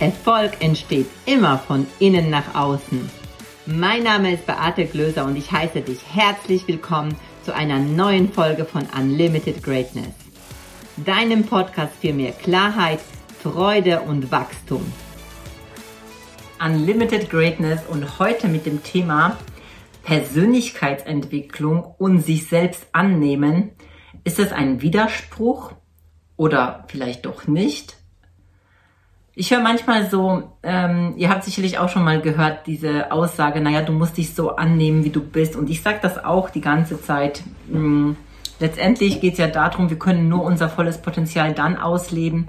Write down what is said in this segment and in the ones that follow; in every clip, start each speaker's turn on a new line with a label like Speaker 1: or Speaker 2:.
Speaker 1: Erfolg entsteht immer von innen nach außen. Mein Name ist Beate Glöser und ich heiße dich herzlich willkommen zu einer neuen Folge von Unlimited Greatness. Deinem Podcast für mehr Klarheit, Freude und Wachstum. Unlimited Greatness und heute mit dem Thema Persönlichkeitsentwicklung und sich selbst annehmen. Ist es ein Widerspruch oder vielleicht doch nicht? Ich höre manchmal so, ähm, ihr habt sicherlich auch schon mal gehört, diese Aussage, naja, du musst dich so annehmen, wie du bist. Und ich sage das auch die ganze Zeit. Hm, letztendlich geht es ja darum, wir können nur unser volles Potenzial dann ausleben,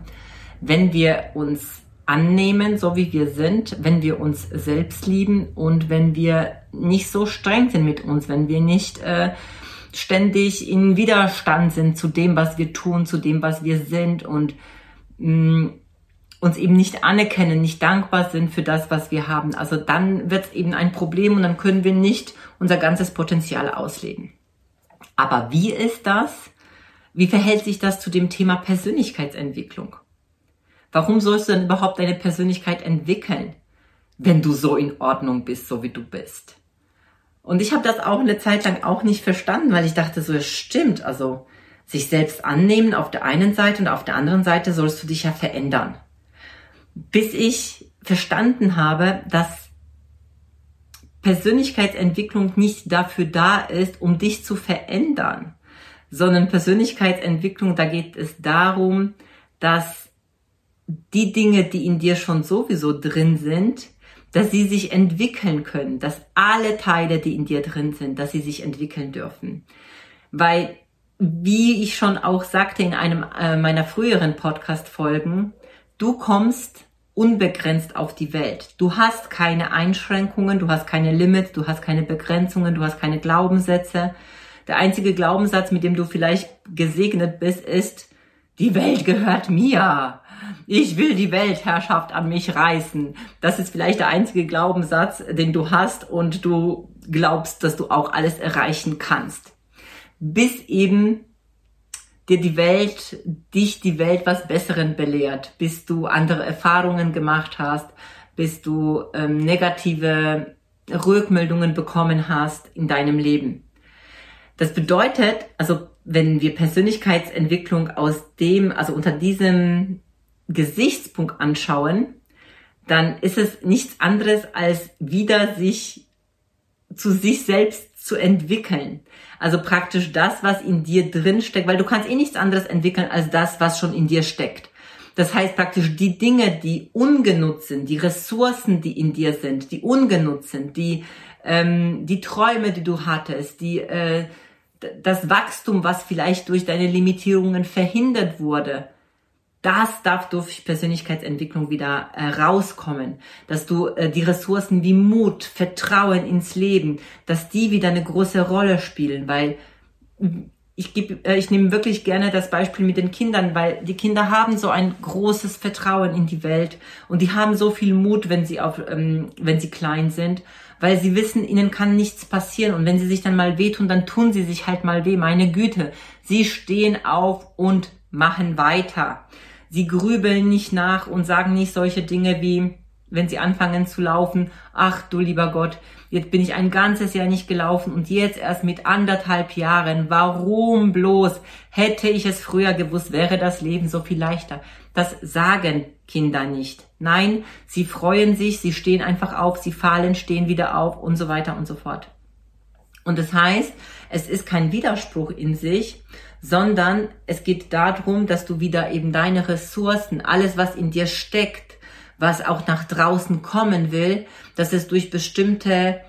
Speaker 1: wenn wir uns annehmen, so wie wir sind, wenn wir uns selbst lieben und wenn wir nicht so streng sind mit uns, wenn wir nicht äh, ständig in Widerstand sind zu dem, was wir tun, zu dem, was wir sind und mh, hm, uns eben nicht anerkennen, nicht dankbar sind für das, was wir haben. Also dann wird es eben ein Problem und dann können wir nicht unser ganzes Potenzial ausleben. Aber wie ist das? Wie verhält sich das zu dem Thema Persönlichkeitsentwicklung? Warum sollst du denn überhaupt deine Persönlichkeit entwickeln, wenn du so in Ordnung bist, so wie du bist? Und ich habe das auch eine Zeit lang auch nicht verstanden, weil ich dachte, so es stimmt, also sich selbst annehmen auf der einen Seite und auf der anderen Seite sollst du dich ja verändern bis ich verstanden habe, dass Persönlichkeitsentwicklung nicht dafür da ist, um dich zu verändern, sondern Persönlichkeitsentwicklung, da geht es darum, dass die Dinge, die in dir schon sowieso drin sind, dass sie sich entwickeln können, dass alle Teile, die in dir drin sind, dass sie sich entwickeln dürfen. Weil, wie ich schon auch sagte in einem äh, meiner früheren Podcast-Folgen, du kommst unbegrenzt auf die Welt. Du hast keine Einschränkungen, du hast keine Limits, du hast keine Begrenzungen, du hast keine Glaubenssätze. Der einzige Glaubenssatz, mit dem du vielleicht gesegnet bist, ist, die Welt gehört mir. Ich will die Weltherrschaft an mich reißen. Das ist vielleicht der einzige Glaubenssatz, den du hast und du glaubst, dass du auch alles erreichen kannst. Bis eben dir die Welt, dich die Welt was Besseren belehrt, bis du andere Erfahrungen gemacht hast, bis du ähm, negative Rückmeldungen bekommen hast in deinem Leben. Das bedeutet, also wenn wir Persönlichkeitsentwicklung aus dem, also unter diesem Gesichtspunkt anschauen, dann ist es nichts anderes als wieder sich zu sich selbst zu entwickeln. Also praktisch das, was in dir drin steckt, weil du kannst eh nichts anderes entwickeln als das, was schon in dir steckt. Das heißt praktisch die Dinge, die ungenutzt sind, die Ressourcen, die in dir sind, die ungenutzt sind, die, ähm, die Träume, die du hattest, die, äh, das Wachstum, was vielleicht durch deine Limitierungen verhindert wurde, das darf durch Persönlichkeitsentwicklung wieder äh, rauskommen, dass du äh, die Ressourcen wie Mut, Vertrauen ins Leben, dass die wieder eine große Rolle spielen, weil ich gebe, äh, ich nehme wirklich gerne das Beispiel mit den Kindern, weil die Kinder haben so ein großes Vertrauen in die Welt und die haben so viel Mut, wenn sie auf, ähm, wenn sie klein sind, weil sie wissen, ihnen kann nichts passieren und wenn sie sich dann mal wehtun, dann tun sie sich halt mal weh. Meine Güte, sie stehen auf und machen weiter. Sie grübeln nicht nach und sagen nicht solche Dinge wie, wenn sie anfangen zu laufen, ach du lieber Gott, jetzt bin ich ein ganzes Jahr nicht gelaufen und jetzt erst mit anderthalb Jahren. Warum bloß? Hätte ich es früher gewusst, wäre das Leben so viel leichter. Das sagen Kinder nicht. Nein, sie freuen sich, sie stehen einfach auf, sie fallen, stehen wieder auf und so weiter und so fort. Und das heißt, es ist kein Widerspruch in sich, sondern es geht darum, dass du wieder eben deine Ressourcen, alles was in dir steckt, was auch nach draußen kommen will, dass es durch bestimmte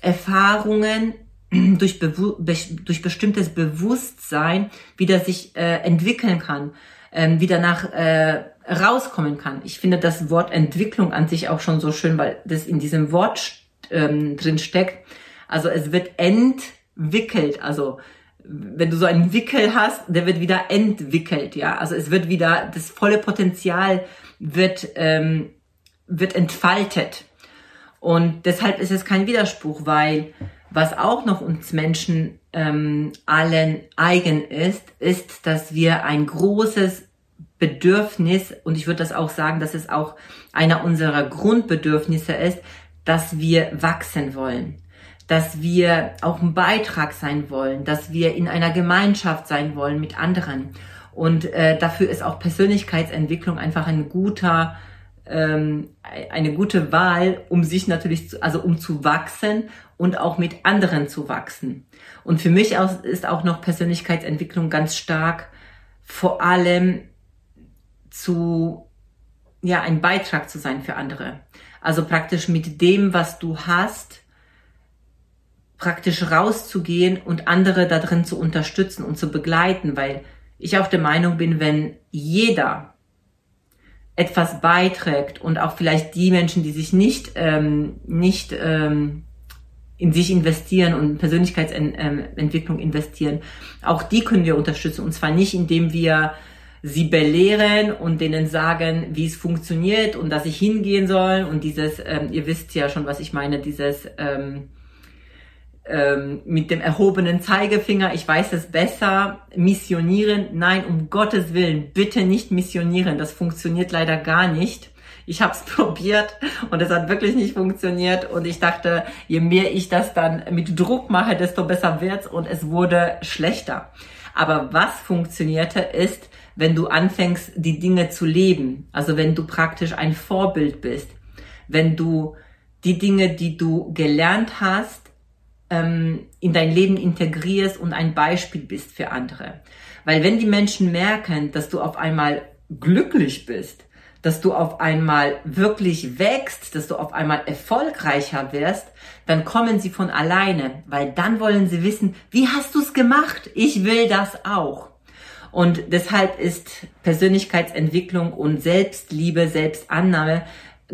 Speaker 1: Erfahrungen, durch, durch bestimmtes Bewusstsein wieder sich äh, entwickeln kann, ähm, wieder nach äh, rauskommen kann. Ich finde das Wort Entwicklung an sich auch schon so schön, weil das in diesem Wort ähm, drin steckt. Also es wird entwickelt, also wenn du so einen Wickel hast, der wird wieder entwickelt, ja. Also es wird wieder, das volle Potenzial wird, ähm, wird entfaltet. Und deshalb ist es kein Widerspruch, weil was auch noch uns Menschen ähm, allen eigen ist, ist, dass wir ein großes Bedürfnis, und ich würde das auch sagen, dass es auch einer unserer Grundbedürfnisse ist, dass wir wachsen wollen, dass wir auch ein Beitrag sein wollen, dass wir in einer Gemeinschaft sein wollen mit anderen. Und äh, dafür ist auch Persönlichkeitsentwicklung einfach ein guter, ähm, eine gute Wahl, um sich natürlich, zu, also um zu wachsen und auch mit anderen zu wachsen. Und für mich ist auch noch Persönlichkeitsentwicklung ganz stark vor allem zu, ja, ein Beitrag zu sein für andere. Also praktisch mit dem, was du hast, praktisch rauszugehen und andere darin zu unterstützen und zu begleiten, weil ich auch der Meinung bin, wenn jeder etwas beiträgt und auch vielleicht die Menschen, die sich nicht, ähm, nicht ähm, in sich investieren und Persönlichkeitsentwicklung investieren, auch die können wir unterstützen. Und zwar nicht, indem wir sie belehren und denen sagen, wie es funktioniert und dass ich hingehen soll und dieses, ähm, ihr wisst ja schon, was ich meine, dieses ähm, ähm, mit dem erhobenen Zeigefinger, ich weiß es besser, missionieren. Nein, um Gottes Willen, bitte nicht missionieren. Das funktioniert leider gar nicht. Ich habe es probiert und es hat wirklich nicht funktioniert. Und ich dachte, je mehr ich das dann mit Druck mache, desto besser wird's und es wurde schlechter. Aber was funktionierte ist, wenn du anfängst, die Dinge zu leben. Also wenn du praktisch ein Vorbild bist. Wenn du die Dinge, die du gelernt hast, ähm, in dein Leben integrierst und ein Beispiel bist für andere. Weil wenn die Menschen merken, dass du auf einmal glücklich bist, dass du auf einmal wirklich wächst, dass du auf einmal erfolgreicher wirst, dann kommen sie von alleine, weil dann wollen sie wissen, wie hast du es gemacht? Ich will das auch. Und deshalb ist Persönlichkeitsentwicklung und Selbstliebe, Selbstannahme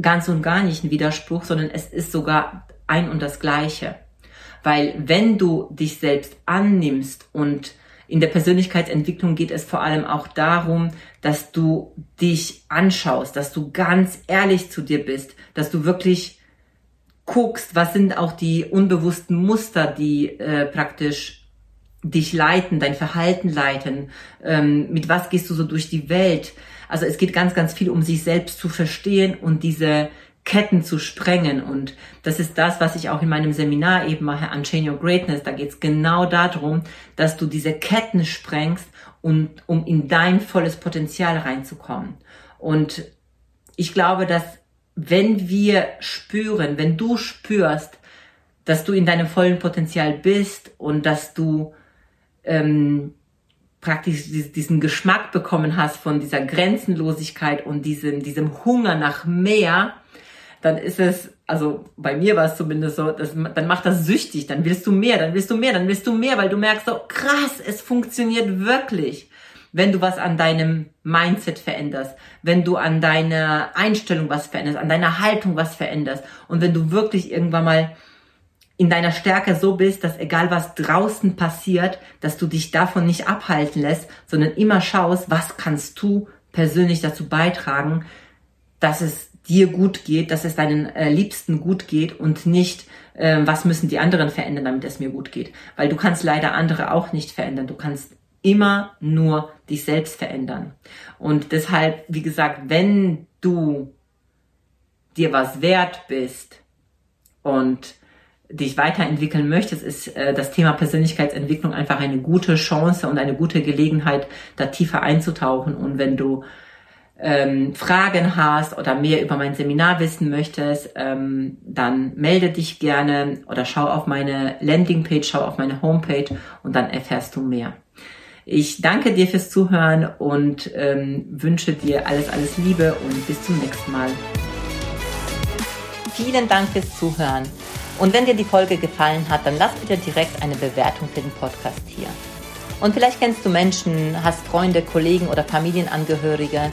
Speaker 1: ganz und gar nicht ein Widerspruch, sondern es ist sogar ein und das Gleiche. Weil wenn du dich selbst annimmst und in der Persönlichkeitsentwicklung geht es vor allem auch darum, dass du dich anschaust, dass du ganz ehrlich zu dir bist, dass du wirklich guckst, was sind auch die unbewussten Muster, die äh, praktisch dich leiten, dein Verhalten leiten, ähm, mit was gehst du so durch die Welt. Also es geht ganz, ganz viel um sich selbst zu verstehen und diese Ketten zu sprengen. Und das ist das, was ich auch in meinem Seminar eben mache, Unchain Your Greatness. Da geht es genau darum, dass du diese Ketten sprengst, und, um in dein volles Potenzial reinzukommen. Und ich glaube, dass wenn wir spüren, wenn du spürst, dass du in deinem vollen Potenzial bist und dass du ähm, praktisch diesen Geschmack bekommen hast von dieser Grenzenlosigkeit und diesem, diesem Hunger nach mehr, dann ist es, also bei mir war es zumindest so, dass, dann macht das süchtig, dann willst du mehr, dann willst du mehr, dann willst du mehr, weil du merkst so, krass, es funktioniert wirklich. Wenn du was an deinem Mindset veränderst, wenn du an deiner Einstellung was veränderst, an deiner Haltung was veränderst und wenn du wirklich irgendwann mal in deiner Stärke so bist, dass egal was draußen passiert, dass du dich davon nicht abhalten lässt, sondern immer schaust, was kannst du persönlich dazu beitragen, dass es dir gut geht, dass es deinen äh, Liebsten gut geht und nicht, äh, was müssen die anderen verändern, damit es mir gut geht. Weil du kannst leider andere auch nicht verändern. Du kannst immer nur dich selbst verändern. Und deshalb, wie gesagt, wenn du dir was wert bist und dich weiterentwickeln möchtest, ist äh, das Thema Persönlichkeitsentwicklung einfach eine gute Chance und eine gute Gelegenheit, da tiefer einzutauchen. Und wenn du ähm, Fragen hast oder mehr über mein Seminar wissen möchtest, ähm, dann melde dich gerne oder schau auf meine Landingpage, schau auf meine Homepage und dann erfährst du mehr. Ich danke dir fürs Zuhören und ähm, wünsche dir alles, alles Liebe und bis zum nächsten Mal.
Speaker 2: Vielen Dank fürs Zuhören. Und wenn dir die Folge gefallen hat, dann lass bitte direkt eine Bewertung für den Podcast hier. Und vielleicht kennst du Menschen, hast Freunde, Kollegen oder Familienangehörige,